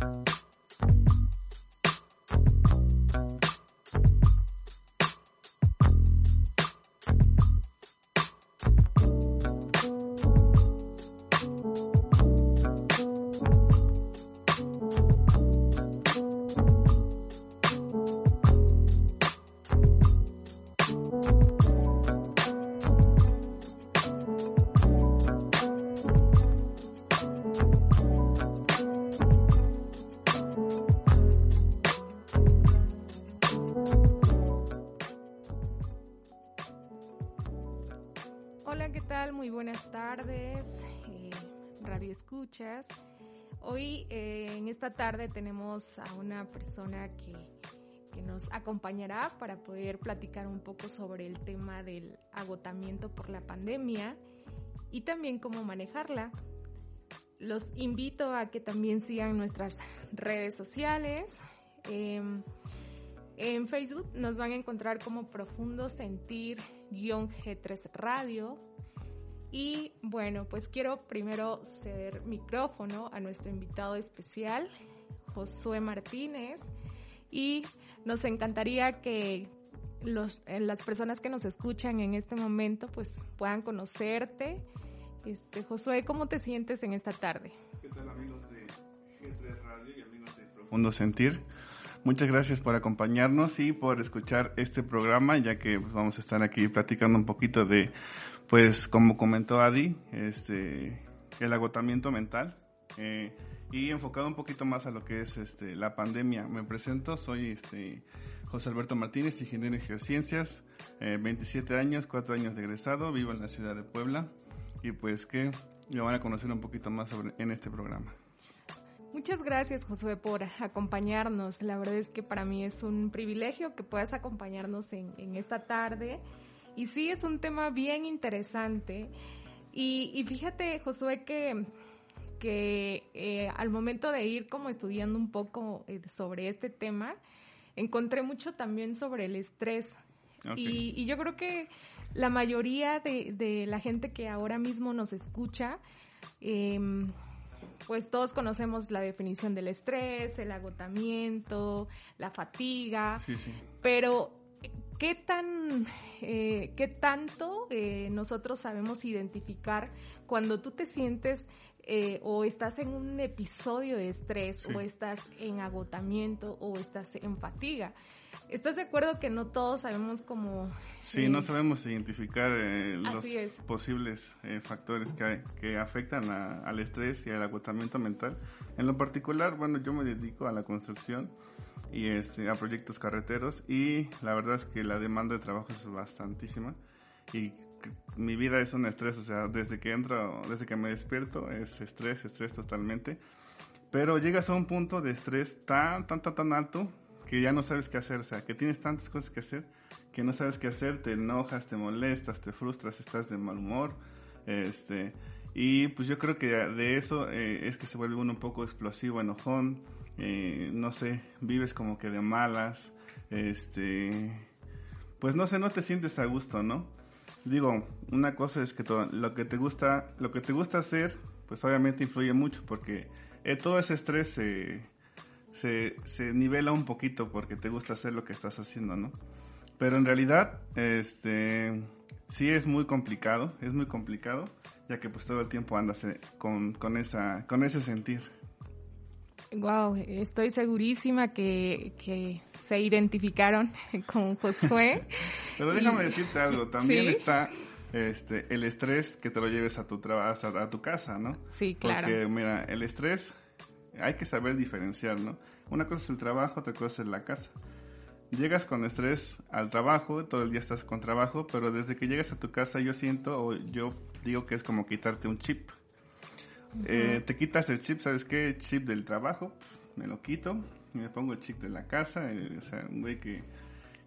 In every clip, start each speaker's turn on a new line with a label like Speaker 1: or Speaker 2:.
Speaker 1: Hoy esta tarde tenemos a una persona que, que nos acompañará para poder platicar un poco sobre el tema del agotamiento por la pandemia y también cómo manejarla. Los invito a que también sigan nuestras redes sociales. Em, en Facebook nos van a encontrar como Profundo Sentir-G3 Radio y bueno, pues quiero primero ceder micrófono a nuestro invitado especial, Josué Martínez, y nos encantaría que los, eh, las personas que nos escuchan en este momento pues puedan conocerte. Este, Josué, ¿cómo te sientes en esta tarde?
Speaker 2: ¿Qué tal amigos de G3 Radio y amigos de Profundo Sentir? Muchas gracias por acompañarnos y por escuchar este programa, ya que pues, vamos a estar aquí platicando un poquito de pues como comentó Adi, este, el agotamiento mental eh, y enfocado un poquito más a lo que es este, la pandemia. Me presento, soy este, José Alberto Martínez, ingeniero en geociencias, 27 eh, años, 4 años de egresado, vivo en la ciudad de Puebla y pues que me van a conocer un poquito más sobre, en este programa.
Speaker 1: Muchas gracias, Josué, por acompañarnos. La verdad es que para mí es un privilegio que puedas acompañarnos en esta tarde y sí, es un tema bien interesante. Y, fíjate, Josué, que, que eh, al momento de ir como estudiando un poco eh, sobre este tema, encontré mucho también sobre el estrés. Y, yo creo que la mayoría de, la gente que ahora mismo nos escucha, em, pues todos conocemos la definición del estrés, el agotamiento, la fatiga, sí, sí. pero ¿qué tan eh, qué tanto eh, nosotros sabemos identificar cuando tú te sientes eh, o estás en un episodio de estrés o estás en agotamiento o estás en fatiga. ¿Estás de acuerdo que no todos sabemos cómo...
Speaker 2: Sí, no sabemos identificar los posibles factores que, que afectan al estrés y al agotamiento mental. En lo particular, bueno, yo me dedico a la construcción y este, a proyectos carreteros y la verdad es que la demanda de trabajo es bastantísima y mi vida es un estrés, o sea, desde que entro, desde que me despierto es estrés, estrés totalmente, pero llegas a un punto de estrés tan, tan, tan, tan alto que ya no sabes qué hacer, o sea, que tienes tantas cosas que hacer que no sabes qué hacer, te enojas, te molestas, te frustras, estás de mal humor, este, y pues yo creo que de eso eh, es que se vuelve uno un poco explosivo, enojón, eh, no sé, vives como que de malas, este, pues no sé, no te sientes a gusto, ¿no? Digo, una cosa es que todo, lo que te gusta, lo que te gusta hacer, pues obviamente influye mucho porque eh, todo ese estrés se, se, se, nivela un poquito porque te gusta hacer lo que estás haciendo, ¿no? Pero en realidad, este, sí es muy complicado, es muy complicado, ya que pues todo el tiempo andas eh, con, con, esa, con ese sentir.
Speaker 1: Wow, estoy segurísima que, se identificaron con Josué.
Speaker 2: Pero déjame decirte algo, también está este, el estrés que te lo lleves a tu trabajo, a, tu casa, ¿no?
Speaker 1: Sí, claro.
Speaker 2: Porque mira, el estrés hay que saber diferenciar, ¿no? Una cosa es el trabajo, otra cosa es la casa. Llegas con estrés al trabajo, todo el día estás con trabajo, pero desde que llegas a tu casa yo siento, o yo digo que es como quitarte un chip. Eh, te quitas el chip, ¿sabes qué? Chip del trabajo, me lo quito, y me pongo el chip de la casa, eh, o sea, un güey que,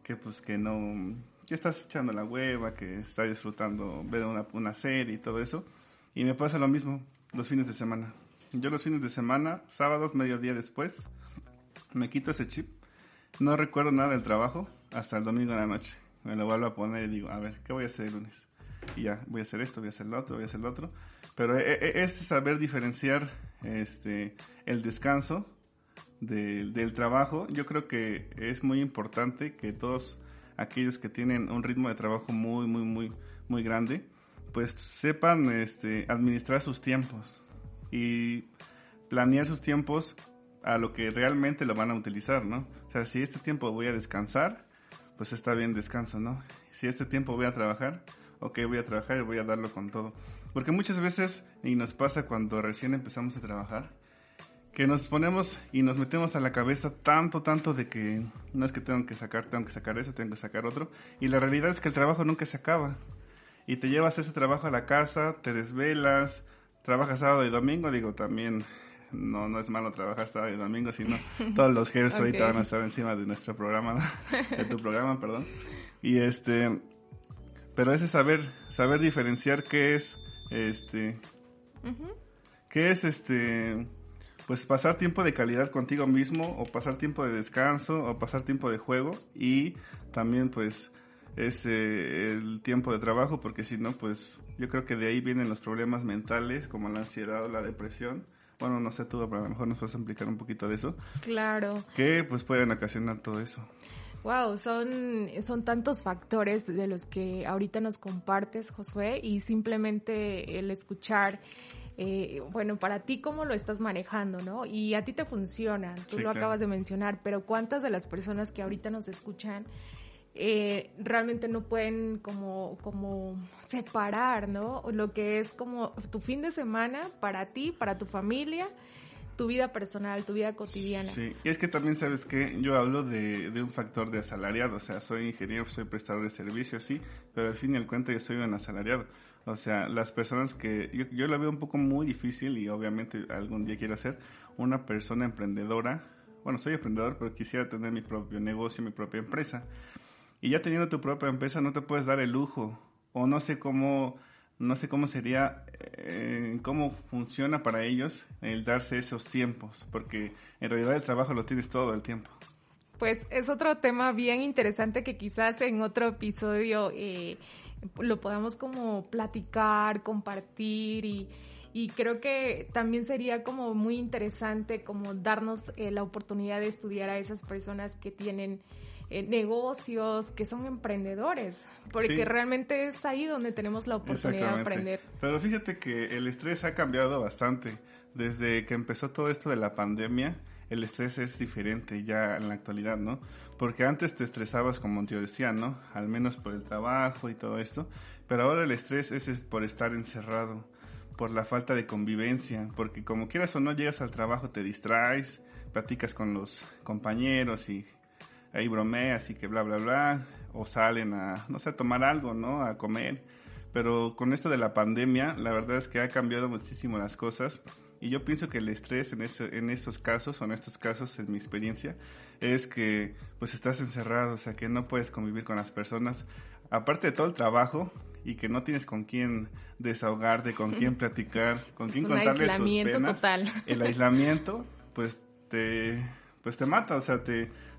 Speaker 2: que pues que no, que estás echando la hueva, que está disfrutando ver una, una serie y todo eso, y me pasa lo mismo los fines de semana. Yo los fines de semana, sábados, mediodía después, me quito ese chip, no recuerdo nada del trabajo hasta el domingo en la noche. Me lo vuelvo a poner y digo, a ver, ¿qué voy a hacer el lunes? Y ya, voy a hacer esto, voy a hacer lo otro, voy a hacer lo otro. Pero e, e, es saber diferenciar este, el descanso del trabajo, yo creo que es muy importante que todos aquellos que tienen un ritmo de trabajo muy, muy, muy, muy grande, pues sepan este, administrar sus tiempos y planear sus tiempos a lo que realmente lo van a utilizar, ¿no? O sea, si este tiempo voy a descansar, pues está bien descanso, ¿no? Si este tiempo voy a trabajar, ok, voy a trabajar y voy a darlo con todo. Porque muchas veces, y nos pasa cuando recién empezamos a trabajar, que nos ponemos y nos metemos a la cabeza tanto, tanto de que no es que tengo que sacar, tengo que sacar eso, tengo que sacar otro. Y la realidad es que el trabajo nunca se acaba. Y te llevas ese trabajo a la casa, te desvelas, trabajas sábado y domingo, digo, también no, no es malo trabajar sábado y domingo, sino todos los jefes ahorita van a estar encima de nuestro programa, de tu programa, perdón. Y este, pero ese saber, saber diferenciar qué es, este, qué es este, pues pasar tiempo de calidad contigo mismo o pasar tiempo de descanso o pasar tiempo de juego y también pues es el tiempo de trabajo porque si no pues yo creo que de ahí vienen los problemas mentales como la ansiedad o la depresión. Bueno no sé tú pero a lo mejor nos vas a explicar un poquito de eso.
Speaker 1: Claro.
Speaker 2: Que pues pueden ocasionar todo eso
Speaker 1: Wow, son, son tantos factores de los que ahorita nos compartes, Josué, y simplemente el escuchar eh, bueno, para ti cómo lo estás manejando, ¿no? Y a ti te funciona, tú lo acabas de mencionar, pero ¿cuántas de las personas que ahorita nos escuchan eh, realmente no pueden como, como separar, ¿no? Lo que es como tu fin de semana para ti, para tu familia, tu vida personal, tu vida cotidiana.
Speaker 2: Sí, y es que también sabes que yo hablo de, de, un factor de asalariado, o sea, soy ingeniero, soy prestador de servicios, sí, pero al fin y al cuento yo soy un asalariado. O sea, las personas que yo, yo la veo un poco muy difícil y obviamente algún día quiero ser una persona emprendedora. Bueno, soy emprendedor, pero quisiera tener mi propio negocio, mi propia empresa. Y ya teniendo tu propia empresa no te puedes dar el lujo o no sé cómo no sé cómo sería, eh, cómo funciona para ellos el darse esos tiempos, porque en realidad el trabajo lo tienes todo el tiempo.
Speaker 1: Pues es otro tema bien interesante que quizás en otro episodio eh, lo podamos como platicar, compartir y, y creo que también sería como muy interesante como darnos eh, la oportunidad de estudiar a esas personas que tienen eh, negocios, que son emprendedores, porque realmente es ahí donde tenemos la oportunidad de aprender.
Speaker 2: Pero fíjate que el estrés ha cambiado bastante desde que empezó todo esto de la pandemia el estrés es diferente ya en la actualidad, ¿no? Porque antes te estresabas, como yo decía, ¿no? Al menos por el trabajo y todo esto, pero ahora el estrés es por estar encerrado, por la falta de convivencia, porque como quieras o no llegas al trabajo, te distraes, platicas con los compañeros y ahí bromeas y que bla, bla, bla, o salen a, no sé, a tomar algo, ¿no? A comer. Pero con esto de la pandemia, la verdad es que ha cambiado muchísimo las cosas y yo pienso que el estrés en, ese, en estos casos, o en estos casos, en mi experiencia, es que pues estás encerrado, o sea, que no puedes convivir con las personas, aparte de todo el trabajo, y que no tienes con quién desahogarte, con quién platicar, con quién contarle tus penas. Total. El aislamiento, pues te, pues te mata, o sea,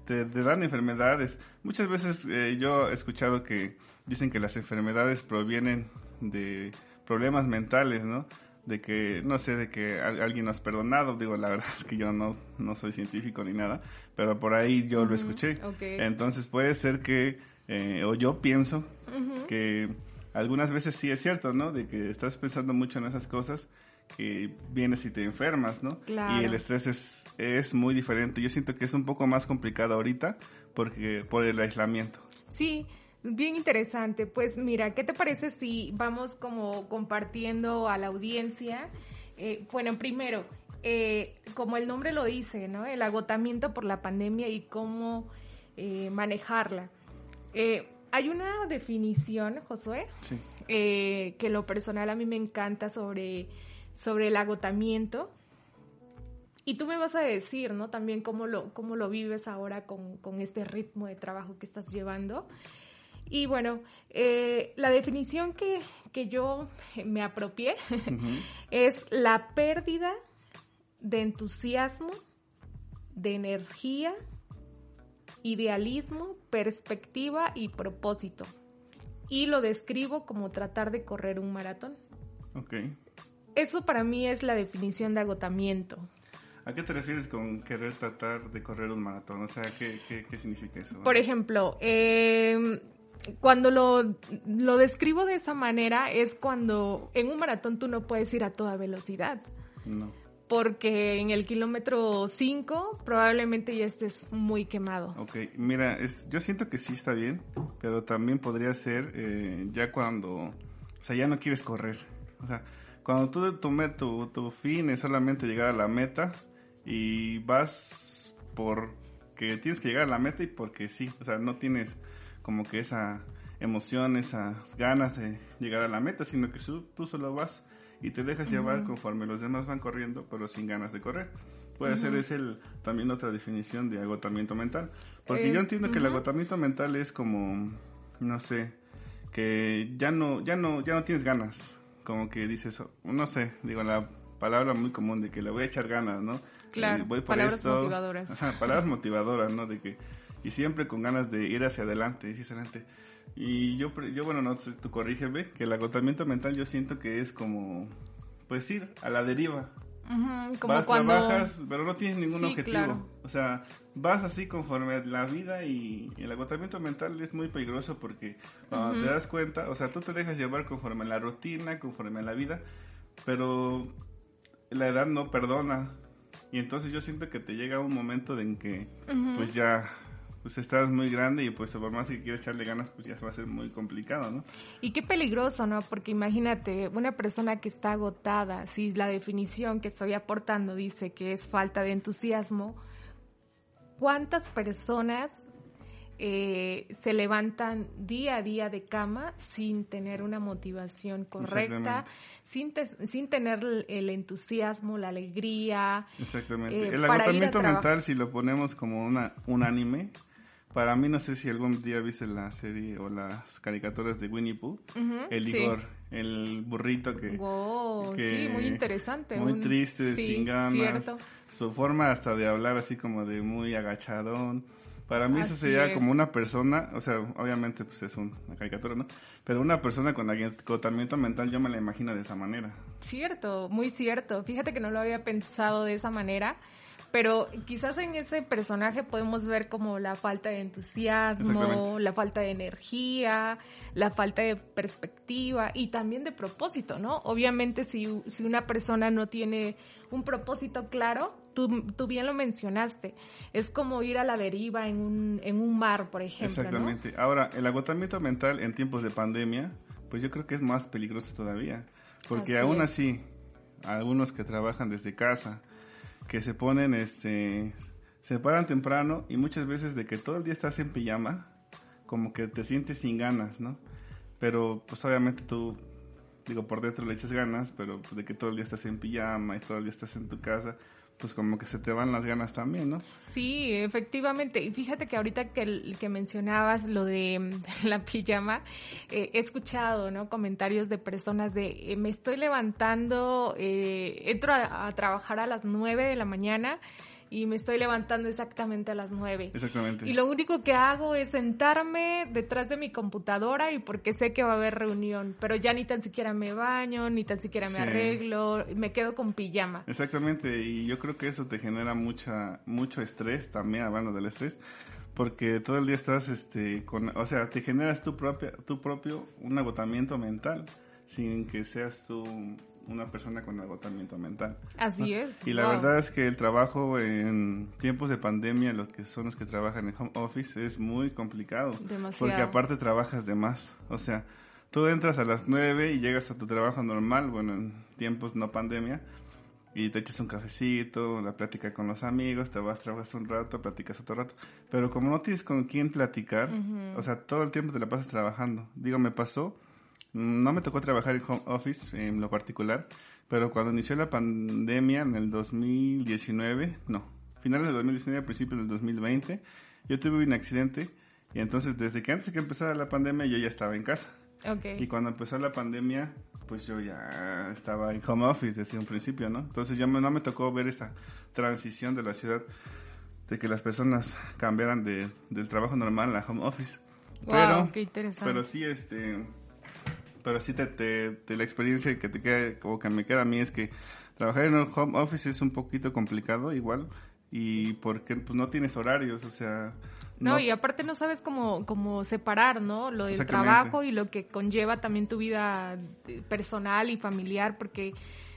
Speaker 2: te, te, dan enfermedades. Muchas veces eh, yo he escuchado que dicen que las enfermedades provienen de problemas mentales, ¿no? de que, no sé, de que alguien nos ha perdonado, digo, la verdad es que yo no, no soy científico ni nada, pero por ahí yo lo escuché. Entonces puede ser que, eh, o yo pienso que algunas veces sí es cierto, ¿no? De que estás pensando mucho en esas cosas que vienes y te enfermas, ¿no? Y el estrés es, es muy diferente. Yo siento que es un poco más complicado ahorita porque por el aislamiento.
Speaker 1: Sí, Bien interesante. Pues mira, ¿qué te parece si vamos como compartiendo a la audiencia? Eh, bueno, primero, eh, como el nombre lo dice, ¿no? El agotamiento por la pandemia y cómo eh, manejarla. hay una definición, Josué, que lo personal a mí me encanta sobre, sobre el agotamiento. Y tú me vas a decir, ¿no? También cómo lo, cómo lo vives ahora con, con este ritmo de trabajo que estás llevando. Y bueno, eh, la definición que, yo me apropié es la pérdida de entusiasmo, de energía, idealismo, perspectiva y propósito. Y lo describo como tratar de correr un maratón.
Speaker 2: Ok.
Speaker 1: Eso para mí es la definición de agotamiento.
Speaker 2: ¿A qué te refieres con querer tratar de correr un maratón? O sea, ¿qué, qué, significa eso?
Speaker 1: Por ejemplo, eh, cuando lo, lo describo de esa manera es cuando en un maratón tú no puedes ir a toda velocidad.
Speaker 2: No.
Speaker 1: Porque en el kilómetro 5 probablemente ya estés muy quemado.
Speaker 2: Ok, mira, es, yo siento que sí está bien, pero también podría ser eh, ya cuando, o sea, ya no quieres correr. O sea, cuando tú tu, tu, tu fin es solamente llegar a la meta, y vas porque tienes que llegar a la meta y porque sí, o sea, no tienes como que esa emoción, esas ganas de llegar a la meta, sino que tú, solo vas y te dejas llevar conforme los demás van corriendo, pero sin ganas de correr. Puede ser es el, también otra definición de agotamiento mental. Porque yo eh, entiendo que el agotamiento mental es como, no sé, que ya no, ya no, ya no tienes ganas. Como que dices, no sé, digo la palabra muy común de que le voy a echar ganas, ¿no?
Speaker 1: Claro, palabras motivadoras.
Speaker 2: palabras motivadoras, ¿no? De que, y siempre con ganas de ir hacia adelante, ir hacia adelante. Y yo, yo bueno, no, tú corrígeme, que el agotamiento mental yo siento que es como, pues ir a la deriva.
Speaker 1: como vas, cuando...
Speaker 2: Trabajas, pero no tienes ningún objetivo. O sea, vas así conforme a la vida y, el agotamiento mental es muy peligroso porque cuando te das cuenta, o sea, tú te dejas llevar conforme a la rutina, conforme a la vida, pero la edad no perdona. Y entonces yo siento que te llega un momento en que pues ya pues estás muy grande y pues por más que quieras echarle ganas pues ya se va a ser muy complicado, ¿no?
Speaker 1: Y qué peligroso, ¿no? Porque imagínate, una persona que está agotada, si la definición que estoy aportando dice que es falta de entusiasmo, ¿cuántas personas eh, se levantan día a día de cama sin tener una motivación correcta, sin, sin tener el entusiasmo, la alegría.
Speaker 2: Exactamente. Eh, el agotamiento mental, si lo ponemos como una, un anime, para mí no sé si algún día viste la serie o las caricaturas de Winnie Pooh, el Igor, el burrito que,
Speaker 1: sí, muy interesante,
Speaker 2: muy triste, sin ganas, su forma hasta de hablar así como de muy agachadón para mí eso sería como una persona, o sea, obviamente pues es una caricatura, ¿no? Pero una persona con agotamiento mental yo me la imagino de esa manera.
Speaker 1: Cierto, muy cierto. Fíjate que no lo había pensado de esa manera, pero quizás en ese personaje podemos ver como la falta de entusiasmo, la falta de energía, la falta de perspectiva y también de propósito, ¿no? Obviamente si, si una persona no tiene un propósito claro, tú, bien lo mencionaste, es como ir a la deriva en un, en un mar, por ejemplo.
Speaker 2: Exactamente. Ahora, el agotamiento mental en tiempos de pandemia, pues yo creo que es más peligroso todavía, porque aún así, algunos que trabajan desde casa, que se ponen, este, se paran temprano y muchas veces de que todo el día estás en pijama, como que te sientes sin ganas, ¿no? Pero pues obviamente tú digo, por dentro le echas ganas, pero pues, de que todo el día estás en pijama y todo el día estás en tu casa, pues como que se te van las ganas también, ¿no?
Speaker 1: Sí, efectivamente. Y fíjate que ahorita que, que mencionabas lo de la pijama, eh, he escuchado, ¿no? Comentarios de personas de, eh, me estoy levantando, eh, entro a, a, trabajar a las 9 de la mañana y me estoy levantando exactamente a las 9.
Speaker 2: Exactamente.
Speaker 1: Y lo único que hago es sentarme detrás de mi computadora y porque sé que va a haber reunión, pero ya ni tan siquiera me baño, ni tan siquiera me arreglo, me quedo con pijama.
Speaker 2: Exactamente, y yo creo que eso te genera mucha mucho estrés también, hablando del estrés, porque todo el día estás este con, o sea, te generas tu propia tu propio un agotamiento mental sin que seas tú una persona con agotamiento mental.
Speaker 1: Así es.
Speaker 2: Y la verdad es que el trabajo en tiempos de pandemia, los que son los que trabajan en home office, es muy complicado.
Speaker 1: Demasiado.
Speaker 2: Porque aparte trabajas de más. O sea, tú entras a las 9 y llegas a tu trabajo normal, bueno, en tiempos no pandemia, y te echas un cafecito, la plática con los amigos, te vas, trabajas un rato, platicas otro rato. Pero como no tienes con quién platicar, o sea, todo el tiempo te la pasas trabajando. Digo, me pasó no me tocó trabajar en home office en lo particular, pero cuando inició la pandemia en el 2019, no, finales del 2019, principios del 2020, yo tuve un accidente y entonces desde que antes de que empezara la pandemia yo ya estaba en casa.
Speaker 1: Okay.
Speaker 2: Y cuando empezó la pandemia, pues yo ya estaba en home office desde un principio, ¿no? Entonces ya no me tocó ver esa transición de la ciudad de que las personas cambiaran de, del trabajo normal a home office.
Speaker 1: Wow, pero, qué interesante.
Speaker 2: Pero sí, este, pero sí te, te, la experiencia que te queda, como que me queda a mí es que trabajar en un home office es un poquito complicado igual y porque pues no tienes horarios, o sea...
Speaker 1: No, y aparte no sabes cómo, cómo separar, ¿no? Lo del trabajo y lo que conlleva también tu vida personal y familiar, porque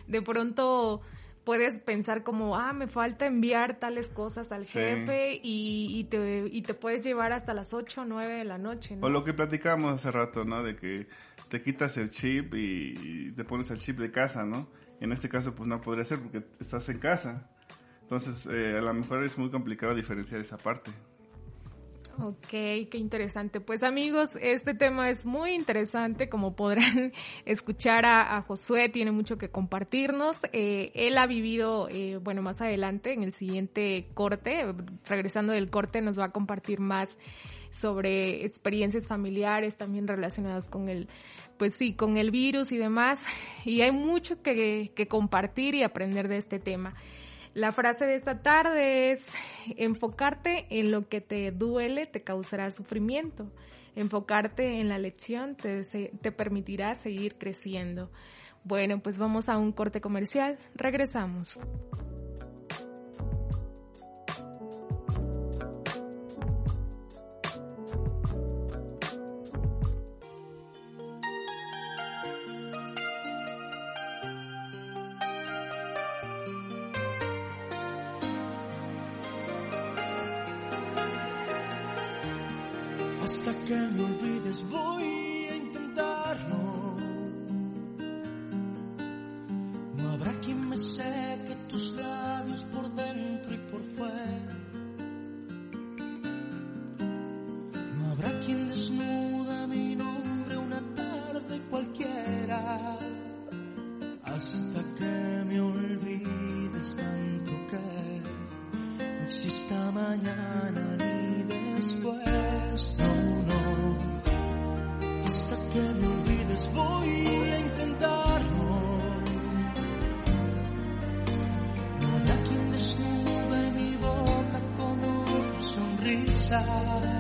Speaker 1: de pronto puedes pensar como, ah, me falta enviar tales cosas al jefe y, te, y te puedes llevar hasta las 8 o 9 de la noche, ¿no?
Speaker 2: O lo que platicábamos hace rato, ¿no? De que te quitas el chip y te pones el chip de casa, ¿no? En este caso, pues no podría ser porque estás en casa. Entonces, eh, a lo mejor es muy complicado diferenciar esa parte.
Speaker 1: Ok, qué interesante. Pues amigos, este tema es muy interesante, como podrán escuchar a, Josué, tiene mucho que compartirnos. Eh, él ha vivido, eh, bueno, más adelante, en el siguiente corte, regresando del corte, nos va a compartir más sobre experiencias familiares también relacionadas con el, pues sí, con el virus y demás. Y hay mucho que, que compartir y aprender de este tema. La frase de esta tarde es, enfocarte en lo que te duele te causará sufrimiento. Enfocarte en la lección te, te permitirá seguir creciendo. Bueno, pues vamos a un corte comercial. Regresamos.
Speaker 3: Me inside.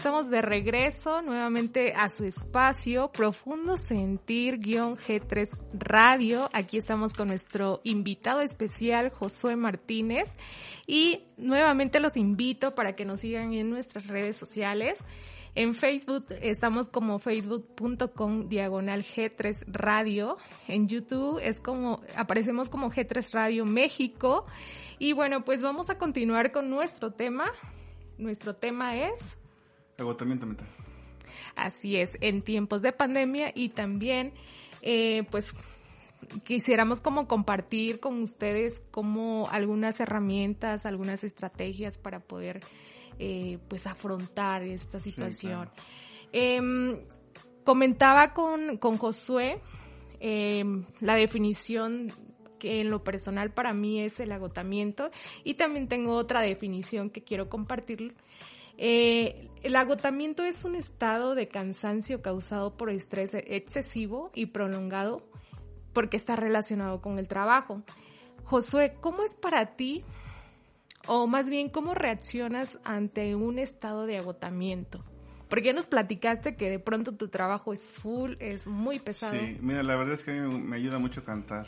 Speaker 1: Estamos de regreso nuevamente a su espacio Profundo Sentir-G3 Radio. Aquí estamos con nuestro invitado especial, Josué Martínez. Y nuevamente los invito para que nos sigan en nuestras redes sociales. En Facebook estamos como facebook.com diagonal G3 Radio. En YouTube es como, aparecemos como G3 Radio México. Y bueno, pues vamos a continuar con nuestro tema. Nuestro tema es...
Speaker 2: Agotamiento mental.
Speaker 1: Así es, en tiempos de pandemia y también, eh, pues quisiéramos como compartir con ustedes como algunas herramientas, algunas estrategias para poder eh, pues afrontar esta situación. Em, comentaba con, con Josué em, la definición que en lo personal para mí es el agotamiento y también tengo otra definición que quiero compartir. Eh, el agotamiento es un estado de cansancio causado por estrés excesivo y prolongado porque está relacionado con el trabajo. Josué, ¿cómo es para ti o más bien, ¿cómo reaccionas ante un estado de agotamiento? Porque ya nos platicaste que de pronto tu trabajo es full, es muy pesado.
Speaker 2: Sí, mira, la verdad es que a mí me ayuda mucho cantar.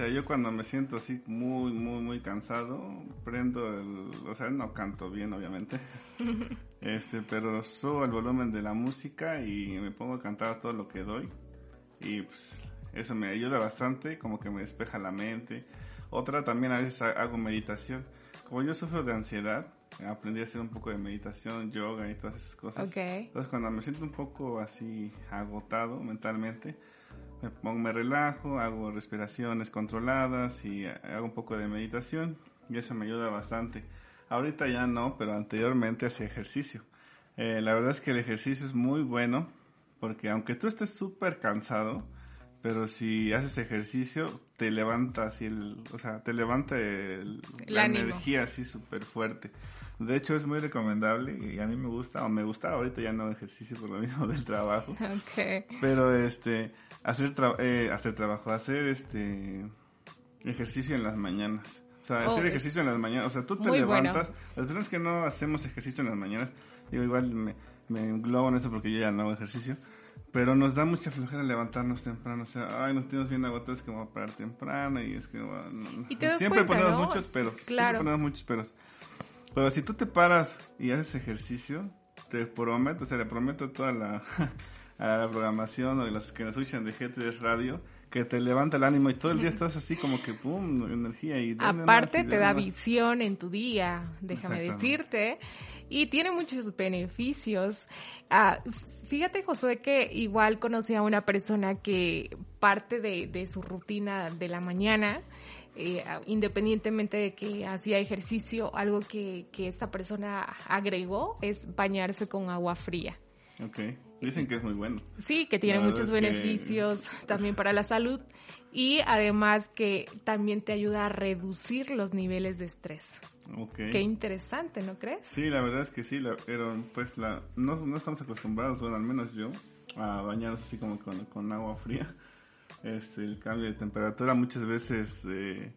Speaker 2: O sea, yo cuando me siento así muy, muy, muy cansado, prendo el... O sea, no canto bien, obviamente. este, pero subo el volumen de la música y me pongo a cantar todo lo que doy. Y pues eso me ayuda bastante, como que me despeja la mente. Otra también a veces hago meditación como yo sufro de ansiedad, aprendí a hacer un poco de meditación, yoga y todas esas cosas. Entonces cuando me siento un poco así agotado mentalmente, me, pongo, me relajo, hago respiraciones controladas y hago un poco de meditación y eso me ayuda bastante. Ahorita ya no, pero anteriormente hacía ejercicio. Eh, la verdad es que el ejercicio es muy bueno porque aunque tú estés súper cansado, pero si haces ejercicio, te levanta así el, o sea, te levanta la energía así súper fuerte. De hecho, es muy recomendable y a mí me gusta, o me gusta, ahorita ya no ejercicio por lo mismo del trabajo. Okay. Pero este, hacer, eh, hacer trabajo, hacer este ejercicio en las mañanas. O sea, hacer oh, ejercicio en las mañanas. O sea, tú te levantas. Las personas que no hacemos ejercicio en las mañanas, digo, igual me, me englobo en eso porque yo ya no hago ejercicio pero nos da mucha flojera levantarnos temprano. O sea, ay, nos tenemos bien agotados que vamos a parar temprano y es que... siempre ponemos muchos peros. Claro. Siempre ponemos muchos peros. Pero si tú te paras y haces ejercicio, te prometo, o sea, le prometo a toda la, a la programación o los que nos escuchan de G3 Radio, que te levanta el ánimo y todo el día estás así como que pum, energía y
Speaker 1: aparte te da visión en tu día, déjame decirte, y tiene muchos beneficios. Ah, Fíjate, Josué, que igual conocí a una persona que parte de, su rutina de la mañana, eh, independientemente de que hacía ejercicio, algo que, esta persona agregó es bañarse con agua fría.
Speaker 2: Ok, dicen que es muy bueno.
Speaker 1: Sí, que tiene muchos beneficios también para la salud y además que también te ayuda a reducir los niveles de estrés. Qué interesante, ¿no crees?
Speaker 2: Sí, la verdad es que sí, pero pues la, no, no, estamos acostumbrados, bueno, al menos yo, a bañarnos así como con, agua fría. Este, el cambio de temperatura muchas veces, eh,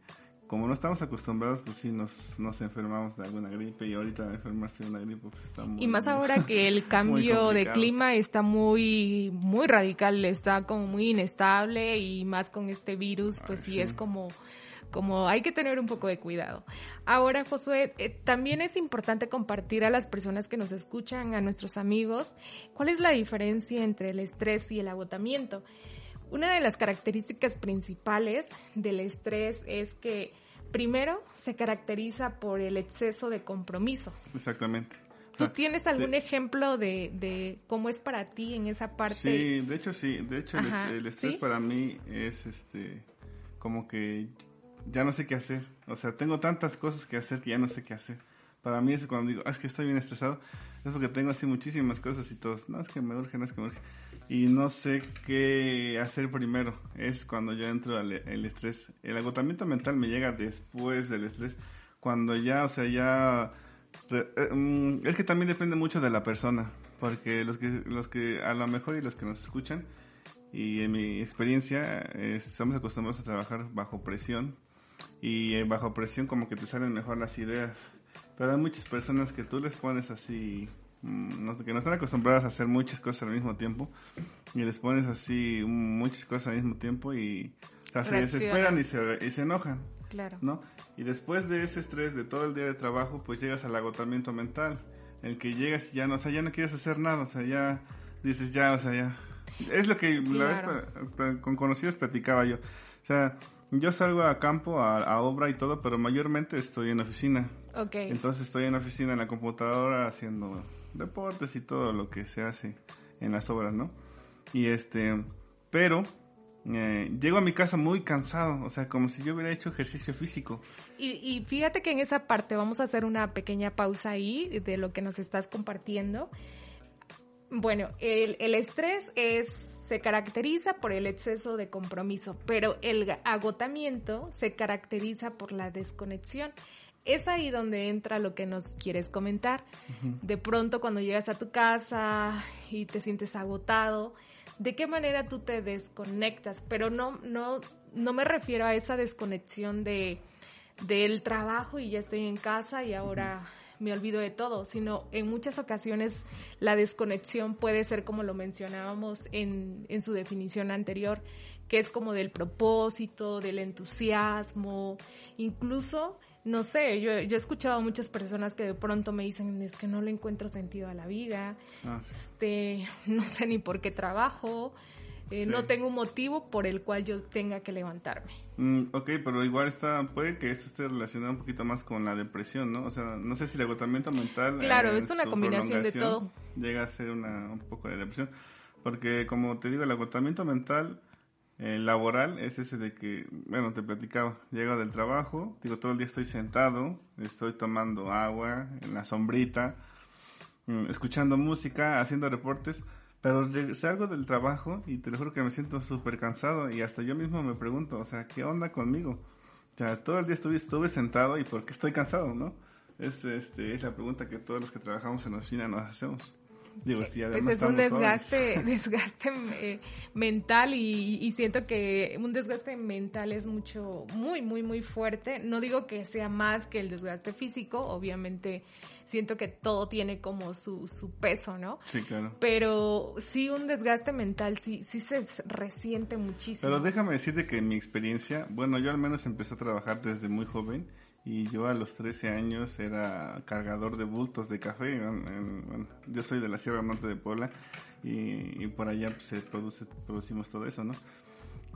Speaker 2: como no estamos acostumbrados, pues sí nos, nos enfermamos de alguna gripe y ahorita enfermarse de una gripe pues está muy...
Speaker 1: Y más ahora que el cambio de clima está muy, muy radical, está como muy inestable y más con este virus, pues sí, es como como hay que tener un poco de cuidado. Ahora, Josué, eh, también es importante compartir a las personas que nos escuchan, a nuestros amigos, cuál es la diferencia entre el estrés y el agotamiento. Una de las características principales del estrés es que primero se caracteriza por el exceso de compromiso.
Speaker 2: Exactamente.
Speaker 1: ¿Tú tienes algún ejemplo de, cómo es para ti en esa parte?
Speaker 2: Sí, de hecho sí, de hecho el, estrés para mí es este como que ya no sé qué hacer. O sea, tengo tantas cosas que hacer que ya no sé qué hacer. Para mí es cuando digo, ah, es que estoy bien estresado, es porque tengo así muchísimas cosas y todos, no, es que me urge, no es que me urge. Y no sé qué hacer primero. Es cuando yo entro al estrés. El agotamiento mental me llega después del estrés. Cuando ya, o sea, ya... Eh, mm, es que también depende mucho de la persona. Porque los que, los que a lo mejor y los que nos escuchan, y en mi experiencia, estamos acostumbrados a trabajar bajo presión y eh, bajo presión como que te salen mejor las ideas. Pero hay muchas personas que tú les pones así mm, que no están acostumbradas a hacer muchas cosas al mismo tiempo y les pones así muchas cosas al mismo tiempo y se desesperan y se, y se enojan.
Speaker 1: Claro.
Speaker 2: ¿no? Y después de ese estrés de todo el día de trabajo, pues llegas al agotamiento mental, en el que llegas y ya no, o sea, ya no quieres hacer nada, o sea, ya dices ya, o sea, ya. Es lo que la vez con conocidos platicaba yo. O sea, yo salgo a campo, a, obra y todo, pero mayormente estoy en oficina.
Speaker 1: Ok.
Speaker 2: Entonces estoy en oficina, en la computadora, haciendo deportes y todo lo que se hace en las obras, ¿no? Y este, pero eh, llego a mi casa muy cansado, o sea, como si yo hubiera hecho ejercicio físico.
Speaker 1: Y, y, fíjate que en esa parte vamos a hacer una pequeña pausa ahí de lo que nos estás compartiendo. Bueno, el, el estrés es se caracteriza por el exceso de compromiso, pero el agotamiento se caracteriza por la desconexión. Es ahí donde entra lo que nos quieres comentar. De pronto cuando llegas a tu casa y te sientes agotado, ¿de qué manera tú te desconectas? Pero no, no, no me refiero a esa desconexión de del trabajo y ya estoy en casa y ahora me olvido de todo, sino en muchas ocasiones la desconexión puede ser como lo mencionábamos en, en su definición anterior, que es como del propósito, del entusiasmo, incluso, no sé, yo, yo he escuchado a muchas personas que de pronto me dicen, es que no le encuentro sentido a la vida, ah, este, no sé ni por qué trabajo, eh, no tengo un motivo por el cual yo tenga que levantarme.
Speaker 2: Mm, ok, pero igual está, puede que eso esté relacionado un poquito más con la depresión, ¿no? O sea, no sé si el agotamiento mental...
Speaker 1: Claro, es una combinación de todo.
Speaker 2: Llega a ser una, un poco de depresión. Porque como te digo, el agotamiento mental eh, laboral es ese de que, bueno, te platicaba, llego del trabajo, digo, todo el día estoy sentado, estoy tomando agua en la sombrita, mm, escuchando música, haciendo reportes pero salgo del trabajo y te lo juro que me siento súper cansado y hasta yo mismo me pregunto, o sea, ¿qué onda conmigo? O sea, todo el día estuve, sentado y ¿por qué estoy cansado, no? Es, este, es la pregunta que todos los que trabajamos en la oficina nos hacemos.
Speaker 1: Digo, pues es un desgaste, desgaste eh, mental y, y, siento que un desgaste mental es mucho, muy, muy, muy fuerte. No digo que sea más que el desgaste físico, obviamente siento que todo tiene como su, su peso, ¿no?
Speaker 2: Sí, claro.
Speaker 1: Pero sí un desgaste mental, sí, sí se resiente muchísimo.
Speaker 2: Pero déjame decirte que en mi experiencia, bueno, yo al menos empecé a trabajar desde muy joven y yo a los 13 años era cargador de bultos de café. yo soy de la Sierra Norte de Puebla y, por allá pues, se produce, producimos todo eso, ¿no?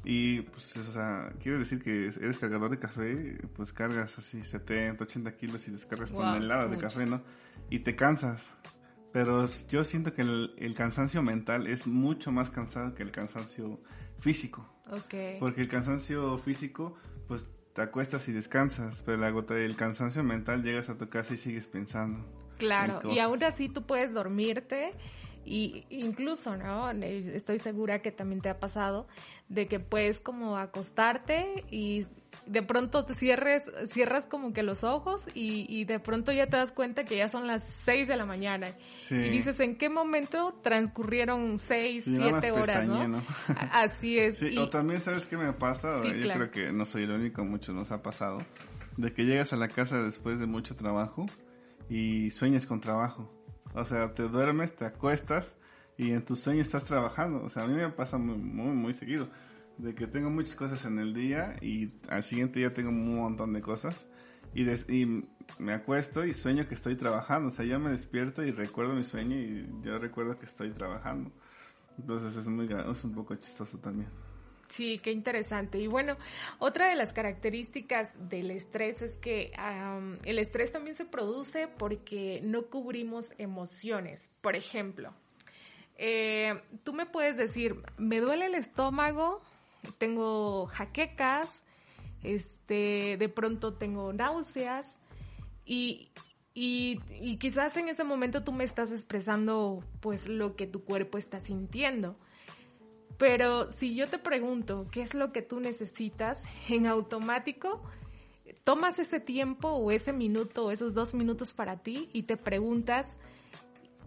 Speaker 2: Y pues, o sea, quiere decir que eres cargador de café, pues cargas así 70, 80 kilos y descargas toneladas de café, ¿no? Y te cansas. Pero yo siento que el, cansancio mental es mucho más cansado que el cansancio físico.
Speaker 1: Okay.
Speaker 2: Porque el cansancio físico, pues te acuestas y descansas, pero la gota del cansancio mental llegas a tu casa y sigues pensando.
Speaker 1: Claro, y aún así tú puedes dormirte y incluso, ¿no? Estoy segura que también te ha pasado de que puedes como acostarte y de pronto te cierres, cierras como que los ojos y, de pronto ya te das cuenta que ya son las 6 de la mañana. Y dices, ¿en qué momento transcurrieron 6, 7 horas, ¿no? Así es.
Speaker 2: O también, ¿sabes qué me pasa? Yo creo que no soy el único, muchos nos ha pasado. De que llegas a la casa después de mucho trabajo y sueñas con trabajo. O sea, te duermes, te acuestas y en tu sueño estás trabajando. O sea, a mí me pasa muy, muy, muy seguido. De que tengo muchas cosas en el día y al siguiente día tengo un montón de cosas. Y, me acuesto y sueño que estoy trabajando. O sea, yo me despierto y recuerdo mi sueño y yo recuerdo que estoy trabajando. Entonces es, muy, es un poco chistoso también.
Speaker 1: Sí, qué interesante. Y bueno, otra de las características del estrés es que el estrés también se produce porque no cubrimos emociones. Por ejemplo, eh, tú me puedes decir, me duele el estómago, tengo jaquecas, este, de pronto tengo náuseas y, y, y quizás en ese momento tú me estás expresando pues lo que tu cuerpo está sintiendo pero si yo te pregunto qué es lo que tú necesitas, en automático tomas ese tiempo o ese minuto o esos dos minutos para ti y te preguntas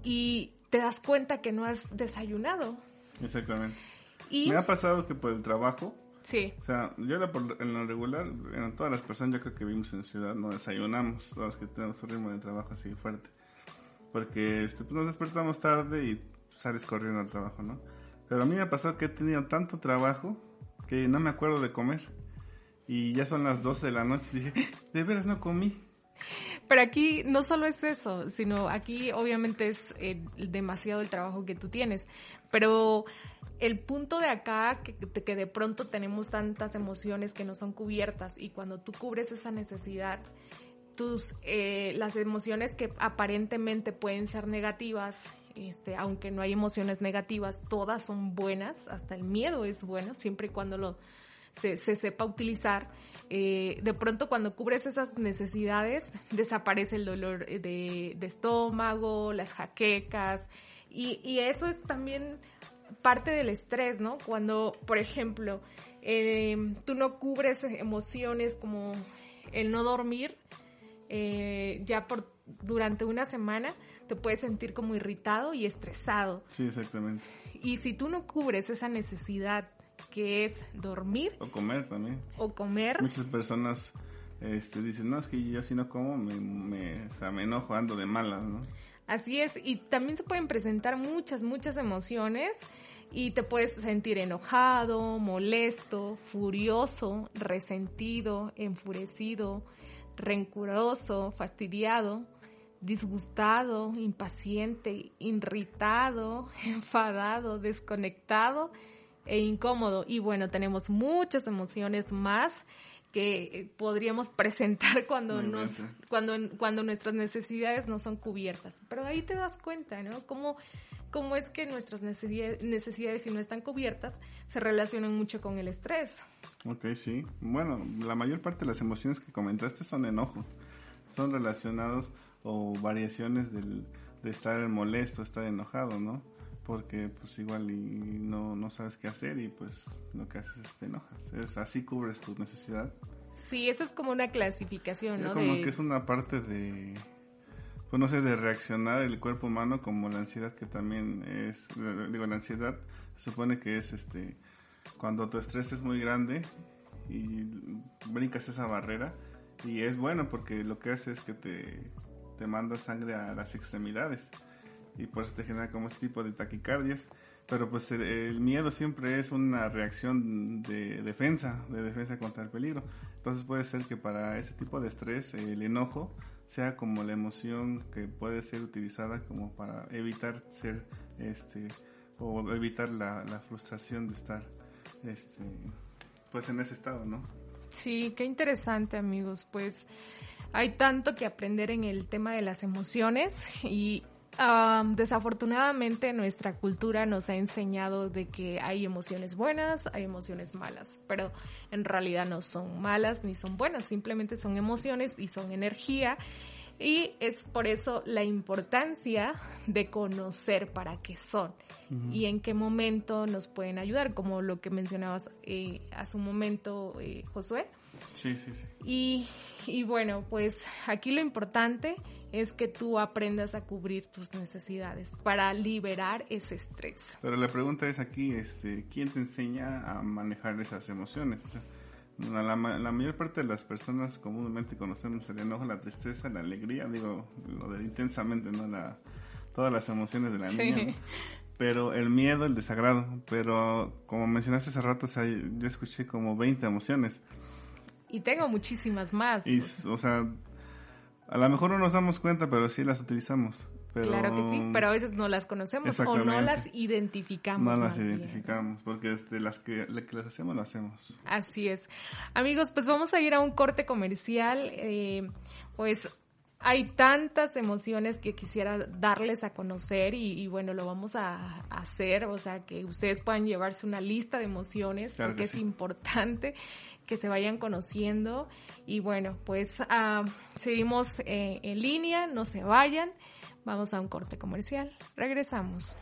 Speaker 1: y te das cuenta que no has desayunado.
Speaker 2: Exactamente. Y me ha pasado que por el trabajo,
Speaker 1: sí.
Speaker 2: O sea, yo en lo regular, en todas las personas yo creo que vivimos en ciudad no desayunamos, todos los que tenemos un ritmo de trabajo así fuerte. porque este, pues, nos despertamos tarde y sales corriendo al trabajo, ¿no? Pero a mí me pasado que he tenido tanto trabajo que no me acuerdo de comer. Y ya son las 12 de la noche dije, de veras no comí.
Speaker 1: Pero aquí no solo es eso, sino aquí obviamente es eh, demasiado el trabajo que tú tienes. Pero el punto de acá, que, que de pronto tenemos tantas emociones que no son cubiertas y cuando tú cubres esa necesidad, tus, eh, las emociones que aparentemente pueden ser negativas, este, aunque no hay emociones negativas, todas son buenas, hasta el miedo es bueno, siempre y cuando lo, se, sepa utilizar. Eh, de pronto cuando cubres esas necesidades, desaparece el dolor de, estómago, las jaquecas, y, y eso es también parte del estrés, ¿no? Cuando, por ejemplo, eh, tú no cubres emociones como el no dormir, eh, ya por durante una semana te puedes sentir como irritado y estresado.
Speaker 2: Sí, exactamente.
Speaker 1: Y si tú no cubres esa necesidad que es dormir.
Speaker 2: O comer también.
Speaker 1: O comer.
Speaker 2: Muchas personas este, dicen, no, es que yo si no como me, me, o sea, me enojo, ando de malas, ¿no?
Speaker 1: Así es, y también se pueden presentar muchas, muchas emociones y te puedes sentir enojado, molesto, furioso, resentido, enfurecido, rencoroso, fastidiado, disgustado, impaciente, irritado, enfadado, desconectado e incómodo. Y bueno, tenemos muchas emociones más que podríamos presentar cuando nos, cuando, cuando nuestras necesidades no son cubiertas. Pero ahí te das cuenta, ¿no? Cómo, cómo es que nuestras necesidades, si no están cubiertas, se relacionan mucho con el estrés.
Speaker 2: Ok, sí. Bueno, la mayor parte de las emociones que comentaste son enojo. Son relacionados o variaciones del, de estar molesto, estar enojado, ¿no? Porque pues igual y no, no sabes qué hacer y pues lo que haces es te enojas. Es así cubres tu necesidad.
Speaker 1: Sí, eso es como una clasificación, ¿no?
Speaker 2: Como que es una parte de, pues no sé, de reaccionar el cuerpo humano como la ansiedad que también es, digo, la ansiedad se supone que es este, cuando tu estrés es muy grande y brincas esa barrera y es bueno porque lo que hace es que te, te manda sangre a las extremidades y por eso te genera como este tipo de taquicardias. Pero pues el, miedo siempre es una reacción de defensa, de defensa contra el peligro. Entonces puede ser que para ese tipo de estrés el enojo sea como la emoción que puede ser utilizada como para evitar ser este o evitar la, la frustración de estar este pues en ese estado, ¿no?
Speaker 1: Sí, qué interesante amigos, pues hay tanto que aprender en el tema de las emociones y desafortunadamente nuestra cultura nos ha enseñado de que hay emociones buenas, hay emociones malas, pero en realidad no son malas ni son buenas, simplemente son emociones y son energía. Y es por eso la importancia de conocer para qué son y en qué momento nos pueden ayudar, como lo que mencionabas eh, hace un momento, eh, Josué.
Speaker 2: Sí, sí, sí.
Speaker 1: Y, y bueno, pues aquí lo importante es que tú aprendas a cubrir tus necesidades para liberar ese estrés.
Speaker 2: Pero la pregunta es aquí, este, ¿quién te enseña a manejar esas emociones? la, la, mayor parte de las personas comúnmente conocemos el enojo, la tristeza, la alegría, digo, lo de intensamente, ¿no? La, todas las emociones de la niña. Pero el miedo, el desagrado. Pero como mencionaste hace rato, yo escuché como 20 emociones.
Speaker 1: Y tengo muchísimas más.
Speaker 2: Y, o sea, a lo mejor no nos damos cuenta, pero sí las utilizamos.
Speaker 1: claro que sí, pero a veces no las conocemos o no las identificamos.
Speaker 2: No las identificamos, porque desde las que, las hacemos, las hacemos.
Speaker 1: Así es. Amigos, pues vamos a ir a un corte comercial. Eh, pues hay tantas emociones que quisiera darles a conocer y, bueno, lo vamos a, hacer, o sea, que ustedes puedan llevarse una lista de emociones porque es importante que se vayan conociendo. Y bueno, pues uh, seguimos eh, en línea, no se vayan, vamos a un corte comercial, regresamos.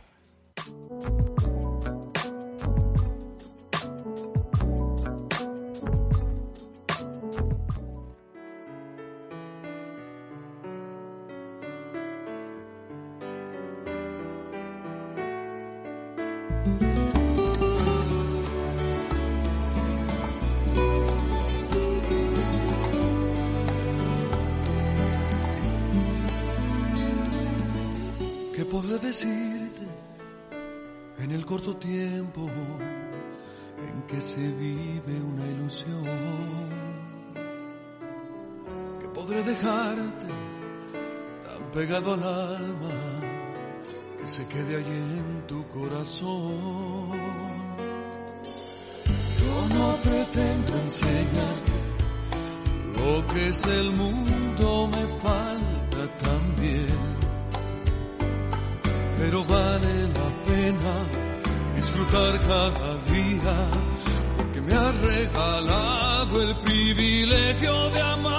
Speaker 4: Que se vive una ilusión que podré dejarte tan pegado al alma que se quede allí en tu corazón. Yo no pretendo enseñarte lo que es el mundo, me falta también pero vale la pena disfrutar cada día, me has regalado el privilegio de amarte.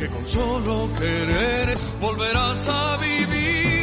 Speaker 4: que con solo querer volverás a vivirlos.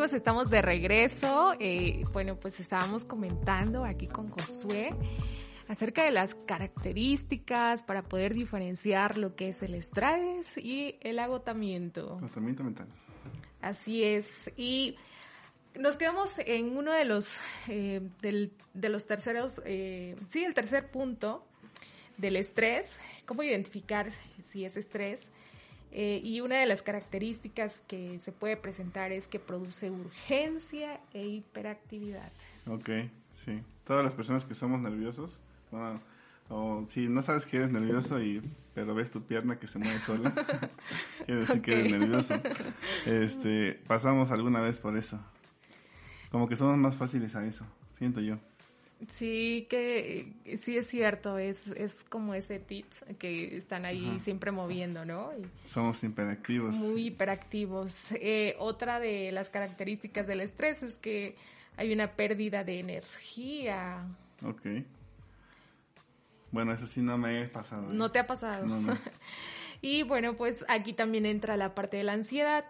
Speaker 1: Amigos? Estamos de regreso. Eh, bueno, pues estábamos comentando aquí con Josué acerca de las características para poder diferenciar lo que es el estrés y el agotamiento.
Speaker 2: Agotamiento mental.
Speaker 1: Así es. Y nos quedamos en uno de los, eh, del- de los terceros, eh, sí, el tercer punto del estrés, cómo identificar si es estrés. Eh, y una de las características que se puede presentar es que produce urgencia e hiperactividad.
Speaker 2: Ok, sí. Todas las personas que somos nerviosos, bueno, o si no sabes que eres nervioso y pero ves tu pierna que se mueve sola, quiere decir que eres nervioso. Este, pasamos alguna vez por eso. Como que somos más fáciles a eso, siento yo.
Speaker 1: Sí, que sí es cierto, es, es como ese tips que están ahí
Speaker 2: Ajá.
Speaker 1: siempre moviendo, ¿no? Y
Speaker 2: Somos hiperactivos.
Speaker 1: muy hiperactivos. Eh, otra de las características del estrés es que hay una pérdida de energía.
Speaker 2: Ok. Bueno, eso sí no me he pasado. ¿eh?
Speaker 1: ¿No te ha pasado?
Speaker 2: No, no.
Speaker 1: y bueno, pues aquí también entra la parte de la ansiedad.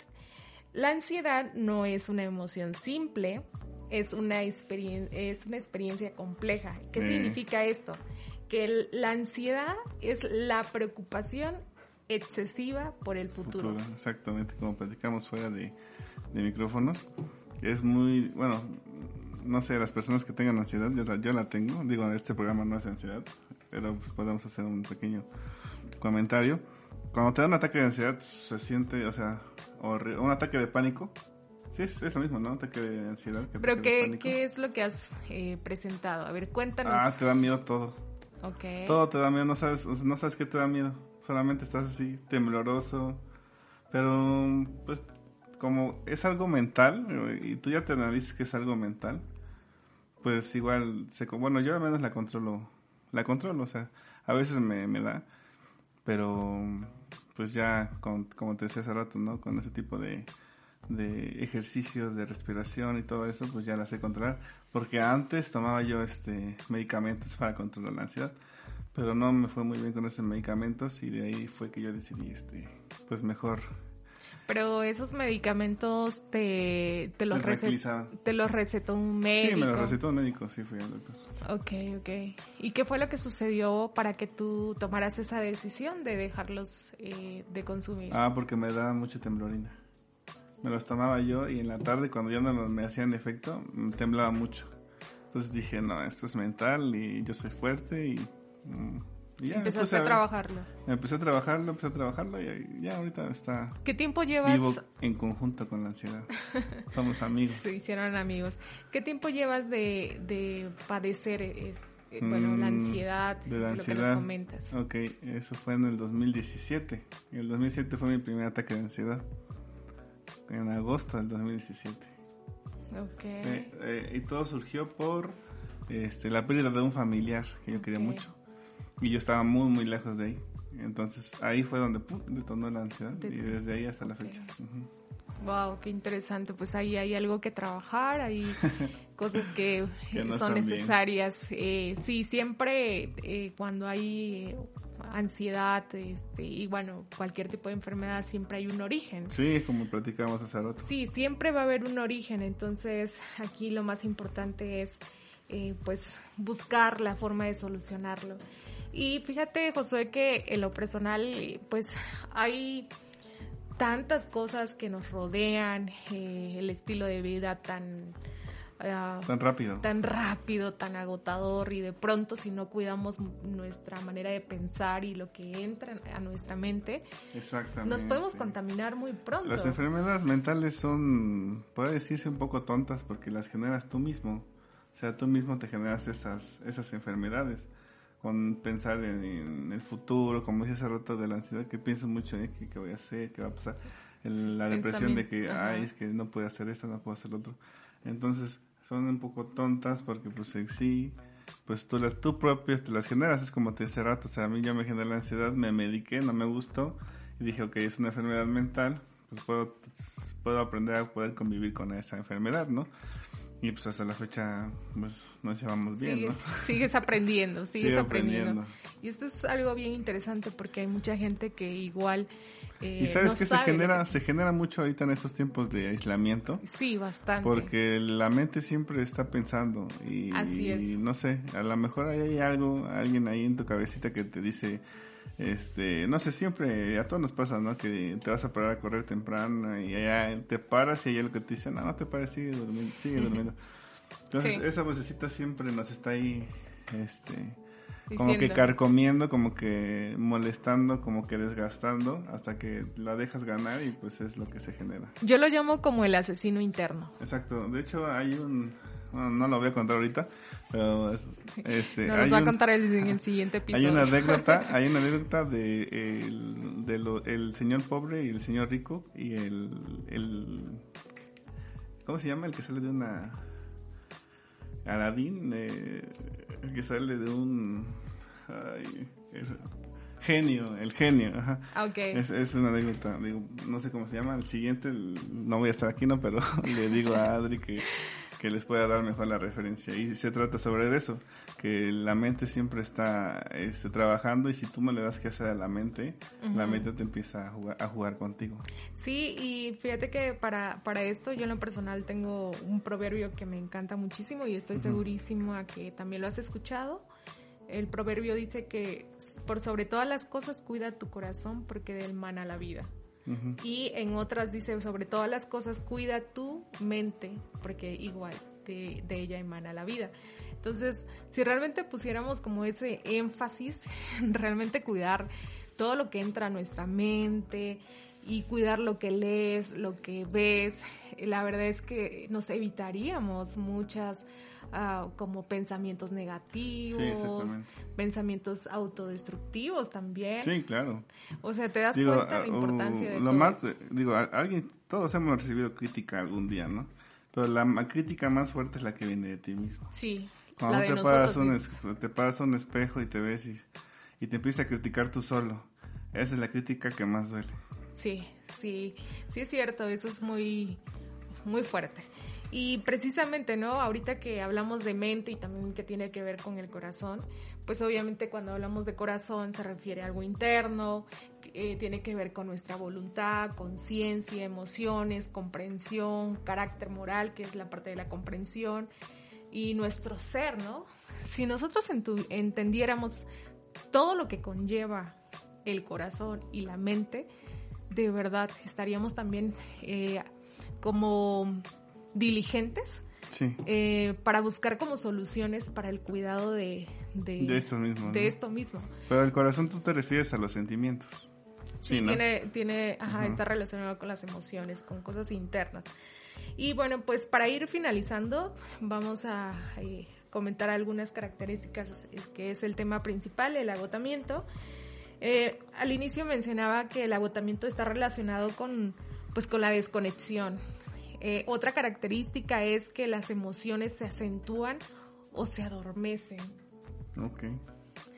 Speaker 1: La ansiedad no es una emoción simple, es una, experien- es una experiencia compleja. ¿Qué
Speaker 2: Eh.
Speaker 1: significa esto? que la ansiedad es la preocupación excesiva por el futuro.
Speaker 2: exactamente, como platicamos fuera de, micrófonos. Es muy, bueno, no sé, las personas que tengan ansiedad, yo la, yo la tengo, digo, este programa no es ansiedad, pero pues podemos hacer un pequeño comentario. Cuando te da un ataque de ansiedad, se siente, o sea, un ataque de pánico, Sí, es, lo mismo, ¿no? Ataque de ansiedad.
Speaker 1: ¿Pero qué, qué, es lo que has eh, presentado? A ver, cuéntanos.
Speaker 2: Ah, te da miedo todo.
Speaker 1: Ok.
Speaker 2: Todo te da miedo, no sabes, no sabes qué te da miedo. Solamente estás así, tembloroso. Pero, pues, como es algo mental, y tú ya te analizas que es algo mental, pues igual, se, bueno, yo al menos la controlo. La controlo, o sea, a veces me, me da, pero pues ya, como te decía hace rato, ¿no? Con ese tipo de, de ejercicios de respiración y todo eso, pues ya la sé controlar. Porque antes tomaba yo este medicamentos para controlar la ansiedad, pero no me fue muy bien con esos medicamentos y de ahí fue que yo decidí, este, pues mejor.
Speaker 1: Pero esos medicamentos te, te los, te los recetó un médico.
Speaker 2: Sí, me los recetó un médico, sí, fui al doctor.
Speaker 1: Ok, ok. ¿Y qué fue lo que sucedió para que tú tomaras esa decisión de dejarlos eh, de consumir?
Speaker 2: Ah, porque me da mucha temblorina me los tomaba yo y en la tarde cuando ya no me hacían efecto, temblaba mucho. Entonces dije, no, esto es mental y yo soy fuerte y...
Speaker 1: Mm, ya, Empezaste a, trabajarlo.
Speaker 2: Empecé a trabajarlo, empecé a trabajarlo y ya ahorita está...
Speaker 1: ¿Qué tiempo llevas?
Speaker 2: Vivo en conjunto con la ansiedad. Somos amigos.
Speaker 1: Se hicieron amigos. ¿Qué tiempo llevas de, de padecer eh, bueno, la mm, ansiedad, de la ansiedad, lo que nos comentas?
Speaker 2: Ok, eso fue en el 2017. El 2017 fue mi primer ataque de ansiedad en agosto del 2017.
Speaker 1: Ok.
Speaker 2: Eh, eh, y todo surgió por este, la pérdida de un familiar que yo quería mucho. Y yo estaba muy, muy lejos de ahí. Entonces ahí fue donde pum, detonó la ansiedad y desde ahí hasta la fecha.
Speaker 1: Wow, qué interesante. Pues ahí hay algo que trabajar, hay cosas que, son necesarias. Eh, sí, siempre eh, cuando hay ansiedad este, y bueno, cualquier tipo de enfermedad siempre hay un origen.
Speaker 2: Sí, como platicamos hace rato.
Speaker 1: Sí, siempre va a haber un origen. Entonces aquí lo más importante es eh, pues buscar la forma de solucionarlo. Y fíjate, Josué, que en lo personal, pues hay tantas cosas que nos rodean, eh, el estilo de vida tan...
Speaker 2: Tan rápido.
Speaker 1: Tan rápido, tan agotador y de pronto si no cuidamos nuestra manera de pensar y lo que entra a nuestra mente, nos podemos contaminar muy pronto.
Speaker 2: Las enfermedades mentales son, puede decirse un poco tontas porque las generas tú mismo. O sea, tú mismo te generas esas, esas enfermedades con pensar en, el futuro, como decía hace rato de la ansiedad, que pienso mucho en qué, voy a hacer, qué va a pasar, la depresión de que, ay, es que no puedo hacer esto, no puedo hacer lo otro. Entonces, son un poco tontas porque pues sí, pues tú las tú propias te las generas, es como te decía rato, o sea, a mí ya me generó la ansiedad, me mediqué, no me gustó y dije, ok, es una enfermedad mental, pues puedo, puedo aprender a poder convivir con esa enfermedad, ¿no? Y pues hasta la fecha pues nos llevamos bien,
Speaker 1: sigues,
Speaker 2: ¿no?
Speaker 1: Sigues aprendiendo, sigues aprendiendo. Y esto es algo bien interesante porque hay mucha gente que igual
Speaker 2: eh, y sabes que se genera se genera mucho ahorita en estos tiempos de aislamiento.
Speaker 1: Sí, bastante.
Speaker 2: Porque la mente siempre está pensando y,
Speaker 1: Así es.
Speaker 2: y no sé, a lo mejor hay algo, alguien ahí en tu cabecita que te dice este, no sé, siempre a todos nos pasa, ¿no? Que te vas a parar a correr temprano y allá te paras y hay lo que te dicen, no, no te pares, sigue durmiendo, sigue durmiendo. Entonces, esa vocecita siempre nos está ahí, este, como que carcomiendo, como que molestando, como que desgastando, hasta que la dejas ganar y pues es lo que se genera.
Speaker 1: Yo lo llamo como el asesino interno.
Speaker 2: Exacto, de hecho hay un, no lo voy a contar ahorita, pero este,
Speaker 1: nos lo va a contar en el siguiente episodio.
Speaker 2: Hay una anécdota, hay una anécdota de, el, de lo, el señor pobre y el señor rico y el, el ¿cómo se llama? El que sale de una Aladín, eh, el que sale de un genio, el genio, ajá.
Speaker 1: Ah, okay.
Speaker 2: Es, es, una anécdota, digo, no sé cómo se llama, el siguiente, no voy a estar aquí, ¿no? Pero le digo a Adri que que les pueda dar mejor la referencia. Y se trata sobre eso, que la mente siempre está este, trabajando y si tú me le das que hacer a la mente, la mente te empieza a jugar, a jugar contigo.
Speaker 1: Sí, y fíjate que para, para esto yo en lo personal tengo un proverbio que me encanta muchísimo y estoy segurísimo a que también lo has escuchado. el proverbio dice que por sobre todas las cosas cuida tu corazón porque del mana la vida. Y en otras dice, sobre todas las cosas cuida tu mente porque igual de, de ella emana la vida. Entonces, si realmente pusiéramos como ese énfasis, realmente cuidar todo lo que entra a nuestra mente, y cuidar lo que lees, lo que ves. La verdad es que nos evitaríamos muchas ah, como pensamientos negativos, pensamientos autodestructivos también.
Speaker 2: Sí, claro.
Speaker 1: O sea, te das cuenta de la ah, importancia de
Speaker 2: lo más, digo, alguien, todos hemos recibido crítica algún día, ¿no? Pero la crítica más fuerte es la que viene de ti mismo.
Speaker 1: Sí.
Speaker 2: Cuando te, paras un, te paras un espejo y te ves y, y te empiezas a criticar tú solo. Esa es la crítica que más duele.
Speaker 1: Sí, sí, sí es cierto, eso es muy, muy fuerte. Y precisamente, ¿no? Ahorita que hablamos de mente y también que tiene que ver con el corazón, pues obviamente cuando hablamos de corazón se refiere a algo interno, eh, tiene que ver con nuestra voluntad, conciencia, emociones, comprensión, carácter moral, que es la parte de la comprensión, y nuestro ser, ¿no? Si nosotros entendiéramos todo lo que conlleva el corazón y la mente, de verdad estaríamos también eh, como diligentes eh, para buscar como soluciones para el cuidado de,
Speaker 2: de, esto mismo.
Speaker 1: De esto mismo.
Speaker 2: Pero el corazón tú te refieres a los sentimientos.
Speaker 1: Sí, tiene, tiene ajá, está relacionado con las emociones, con cosas internas. Y bueno, pues para ir finalizando, vamos a eh, comentar algunas características que es el tema principal, el agotamiento. Eh, al inicio mencionaba que el agotamiento está relacionado con, pues, con la desconexión. Eh, otra característica es que las emociones se acentúan o se adormecen.
Speaker 2: Ok.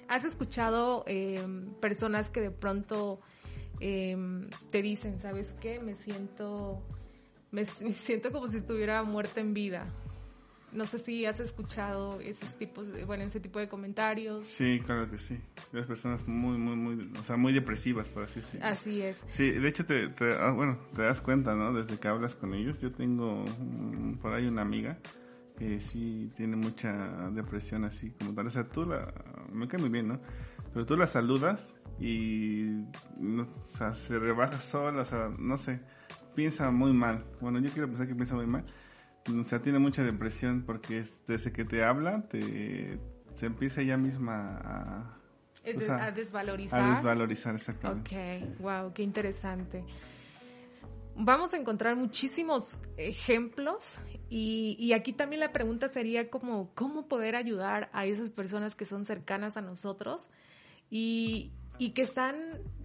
Speaker 1: ¿Has escuchado em, personas que de pronto em, te dicen, ¿sabes qué? Me siento, me siento como si estuviera muerta en vida. No sé si has escuchado esos tipos, de, bueno, ese tipo de comentarios.
Speaker 2: Sí, claro que sí. Las personas muy, muy, muy, o sea, muy depresivas, por así decirlo.
Speaker 1: Así es.
Speaker 2: Sí, de hecho, te, ah, bueno, te das cuenta, ¿no? Desde que hablas con ellos. Yo tengo por ahí una amiga que sí tiene mucha depresión así como tal. O sea, tú la, me cae muy bien, ¿no? Pero tú la saludas y, o sea, se rebaja sola, o sea, no sé, piensa muy mal. Bueno, yo quiero pensar que piensa muy mal o sea, tiene mucha depresión porque desde que te habla, te, se empieza ella misma a,
Speaker 1: a, desvalorizar.
Speaker 2: A desvalorizar, exactamente.
Speaker 1: Ok, wow, qué interesante. Vamos a encontrar muchísimos ejemplos y, y, aquí también la pregunta sería como, ¿cómo poder ayudar a esas personas que son cercanas a nosotros y, y que están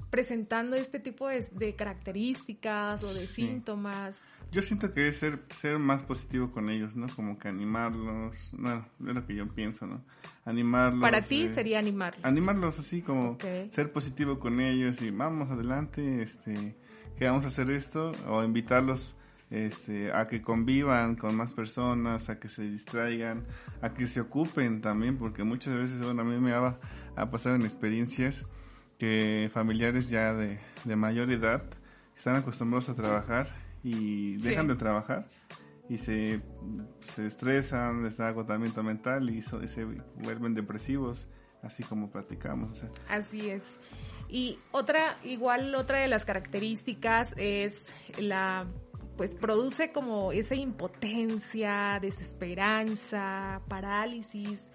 Speaker 1: presentando este tipo de, características o de síntomas?
Speaker 2: Yo siento que es ser, ser más positivo con ellos, ¿no? Como que animarlos, no, es lo que yo pienso, ¿no? Animarlos.
Speaker 1: Para ti eh, sería animarlos.
Speaker 2: Animarlos así como ser positivo con ellos y vamos adelante, este, que vamos a hacer esto, o invitarlos este, a que convivan con más personas, a que se distraigan, a que se ocupen también, porque muchas veces, bueno, a mí me ha, ha pasado en experiencias que familiares ya de, de mayor edad están acostumbrados a trabajar y dejan de trabajar y se, se estresan, les da agotamiento mental y, se vuelven depresivos, así como platicamos.
Speaker 1: Así es. Y otra, igual otra de las características es la, pues produce como esa impotencia, desesperanza, parálisis,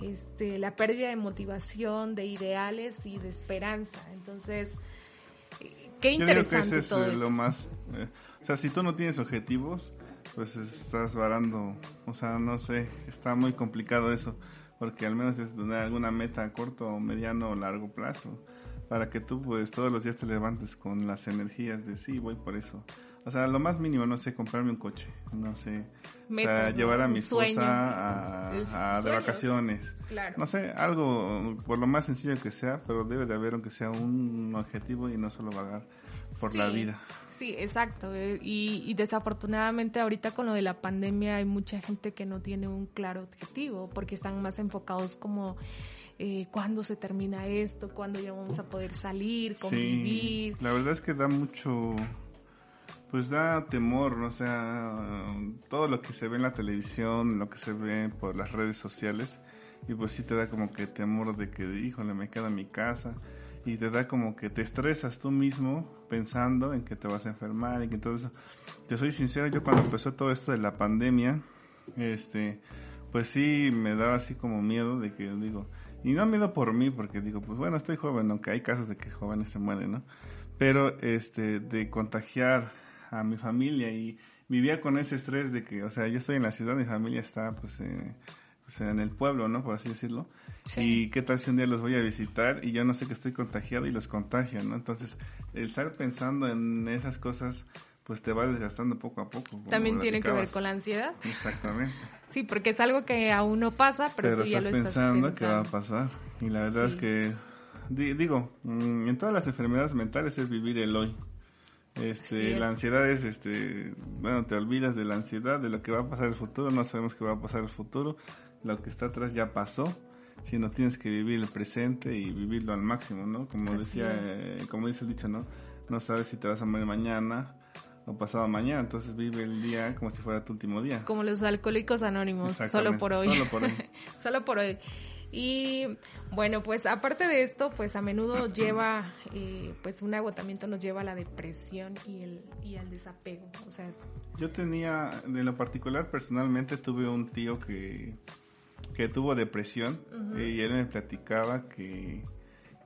Speaker 1: este, la pérdida de motivación, de ideales y de esperanza. Entonces, eh, qué interesante
Speaker 2: Yo creo que es lo más, eh, o sea, si tú no tienes objetivos, pues estás varando, o sea, no sé, está muy complicado eso, porque al menos es tener alguna meta a corto, mediano o largo plazo, para que tú pues todos los días te levantes con las energías de sí, voy por eso. O sea, lo más mínimo, no sé, comprarme un coche, no sé, o sea, llevar a mi esposa a, de vacaciones. Claro. No sé, algo por lo más sencillo que sea, pero debe de haber aunque sea un objetivo y no solo vagar por la vida.
Speaker 1: Sí, exacto. Eh, y, desafortunadamente ahorita con lo de la pandemia hay mucha gente que no tiene un claro objetivo porque están más enfocados como eh, cuándo se termina esto, cuándo ya vamos a poder salir, convivir.
Speaker 2: Sí, la verdad es que da mucho, pues da temor, o sea, todo lo que se ve en la televisión, lo que se ve por las redes sociales, y pues sí te da como que temor de que, híjole, me queda mi casa y te da como que te estresas tú mismo pensando en que te vas a enfermar y que todo eso. Te soy sincero, yo cuando empezó todo esto de la pandemia, este, pues sí me daba así como miedo de que digo, y no miedo por mí, porque digo, pues bueno, estoy joven, aunque hay casos de que jóvenes se mueren, ¿no? Pero este, de contagiar a mi familia y vivía con ese estrés de que, o sea, yo estoy en la ciudad, mi familia está pues, eh, pues en el pueblo, ¿no? Por así decirlo. Y qué tal si un día los voy a visitar y yo no sé que estoy contagiado y los contagio, ¿no? Entonces, el estar pensando en esas cosas, pues te va desgastando poco a poco.
Speaker 1: También tiene que ver con la ansiedad.
Speaker 2: Exactamente.
Speaker 1: sí, porque es algo que aún no pasa, pero, tú ya lo estás pensando.
Speaker 2: que va a pasar. Y la verdad es que, digo, mm, en todas las enfermedades mentales es vivir el hoy. Este, la ansiedad es, este, bueno, te olvidas de la ansiedad, de lo que va a pasar en el futuro, no sabemos qué va a pasar en el futuro, lo que está atrás ya pasó, si no tienes que vivir el presente y vivirlo al máximo, ¿no? Como decía, eh, como dice el dicho, ¿no? No sabes si te vas a morir mañana o pasado mañana, entonces vive el día como si fuera tu último día.
Speaker 1: Como los alcohólicos anónimos, solo por hoy.
Speaker 2: Solo por hoy.
Speaker 1: solo por hoy. Y bueno, pues aparte de esto, pues a menudo lleva, eh, pues un agotamiento nos lleva a la depresión y, el, y al desapego. O sea,
Speaker 2: yo tenía, de lo particular, personalmente tuve un tío que, que tuvo depresión y él me platicaba que,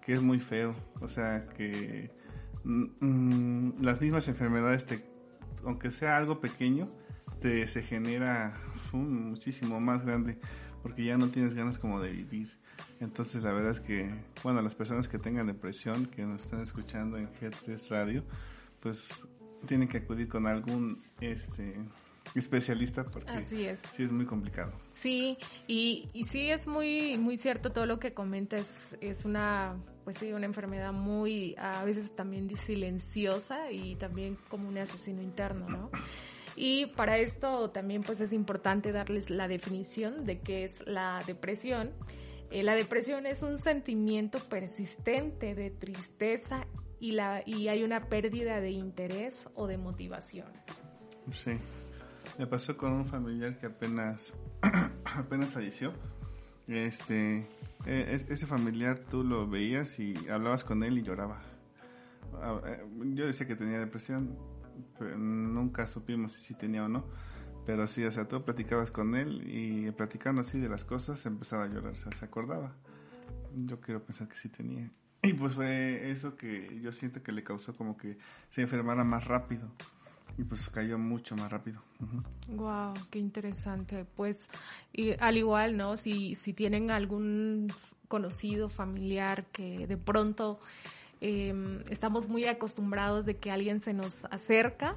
Speaker 2: que es muy feo. O sea, que mm, mm, las mismas enfermedades, te, aunque sea algo pequeño, te se genera muchísimo más grande porque ya no tienes ganas como de vivir. Entonces la verdad es que, bueno, las personas que tengan depresión, que nos están escuchando en G3 Radio, pues tienen que acudir con algún este especialista porque
Speaker 1: Así es.
Speaker 2: sí es muy complicado.
Speaker 1: Sí, y, y sí es muy muy cierto todo lo que comentas, es una pues sí, una enfermedad muy a veces también silenciosa y también como un asesino interno, ¿no? Y para esto también pues es importante darles la definición de qué es la depresión. Eh, la depresión es un sentimiento persistente de tristeza y, la, y hay una pérdida de interés o de motivación.
Speaker 2: Sí, me pasó con un familiar que apenas, apenas falleció. Este, e, ese familiar tú lo veías y hablabas con él y lloraba. Ah, eh, yo decía que tenía depresión, nunca supimos si tenía o no. Pero sí, o sea, tú platicabas con él y platicando así de las cosas empezaba a llorar, o sea, se acordaba. Yo quiero pensar que sí tenía. Y pues fue eso que yo siento que le causó como que se enfermara más rápido. Y pues cayó mucho más rápido.
Speaker 1: Wow, qué interesante. Pues y al igual, ¿no? Si, si tienen algún conocido, familiar que de pronto Em, estamos muy acostumbrados de que alguien se nos acerca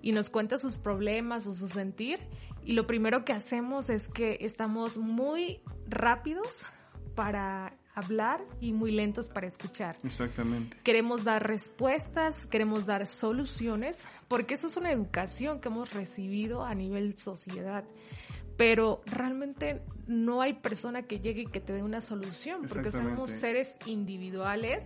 Speaker 1: y nos cuenta sus problemas o su sentir y lo primero que hacemos es que estamos muy rápidos para hablar y muy lentos para escuchar.
Speaker 2: Exactamente.
Speaker 1: Queremos dar respuestas, queremos dar soluciones, porque eso es una educación que hemos recibido a nivel sociedad. Pero realmente no hay persona que llegue y que te dé una solución, porque somos seres individuales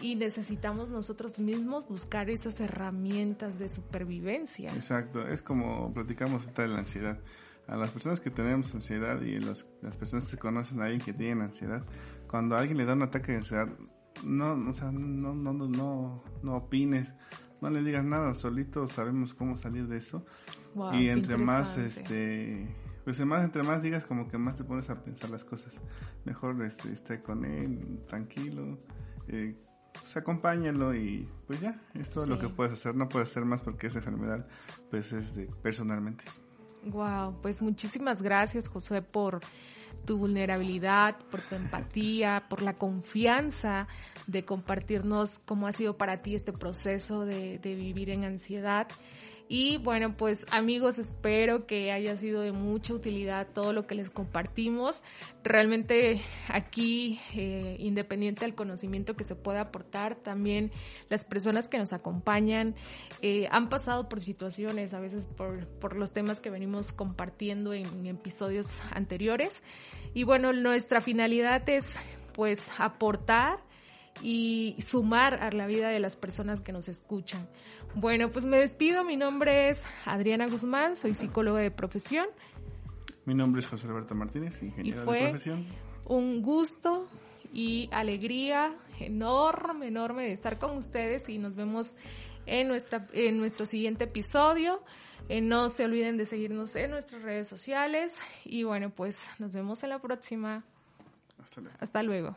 Speaker 1: y necesitamos nosotros mismos buscar esas herramientas de supervivencia.
Speaker 2: Exacto, es como platicamos de la ansiedad. A las personas que tenemos ansiedad y las personas que conocen a alguien que tiene ansiedad, cuando a alguien le da un ataque de ansiedad, no, o sea, no, no, no, no, opines, no le digas nada, solito sabemos cómo salir de eso. y entre más, este, pues más, entre más digas, como que más te pones a pensar las cosas. Mejor este, esté con él, tranquilo, eh, pues acompáñenlo y pues ya, es todo lo que puedes hacer, no puedes hacer más porque esa enfermedad pues es de personalmente.
Speaker 1: Wow, pues muchísimas gracias Josué por tu vulnerabilidad, por tu empatía, por la confianza de compartirnos cómo ha sido para ti este proceso de, de vivir en ansiedad. Y bueno, pues amigos, espero que haya sido de mucha utilidad todo lo que les compartimos. Realmente aquí, eh, independiente del conocimiento que se pueda aportar, también las personas que nos acompañan eh, han pasado por situaciones, a veces por, por los temas que venimos compartiendo en episodios anteriores. Y bueno, nuestra finalidad es pues aportar y sumar a la vida de las personas que nos escuchan. Bueno, pues me despido. Mi nombre es Adriana Guzmán, soy psicóloga de profesión.
Speaker 2: Mi nombre es José Alberto Martínez, ingeniero de profesión.
Speaker 1: un gusto y alegría enorme, enorme de estar con ustedes y nos vemos en, nuestra, en nuestro siguiente episodio. Eh, no se olviden de seguirnos en nuestras redes sociales y bueno, pues nos vemos en la próxima.
Speaker 2: Hasta luego.
Speaker 1: Hasta luego.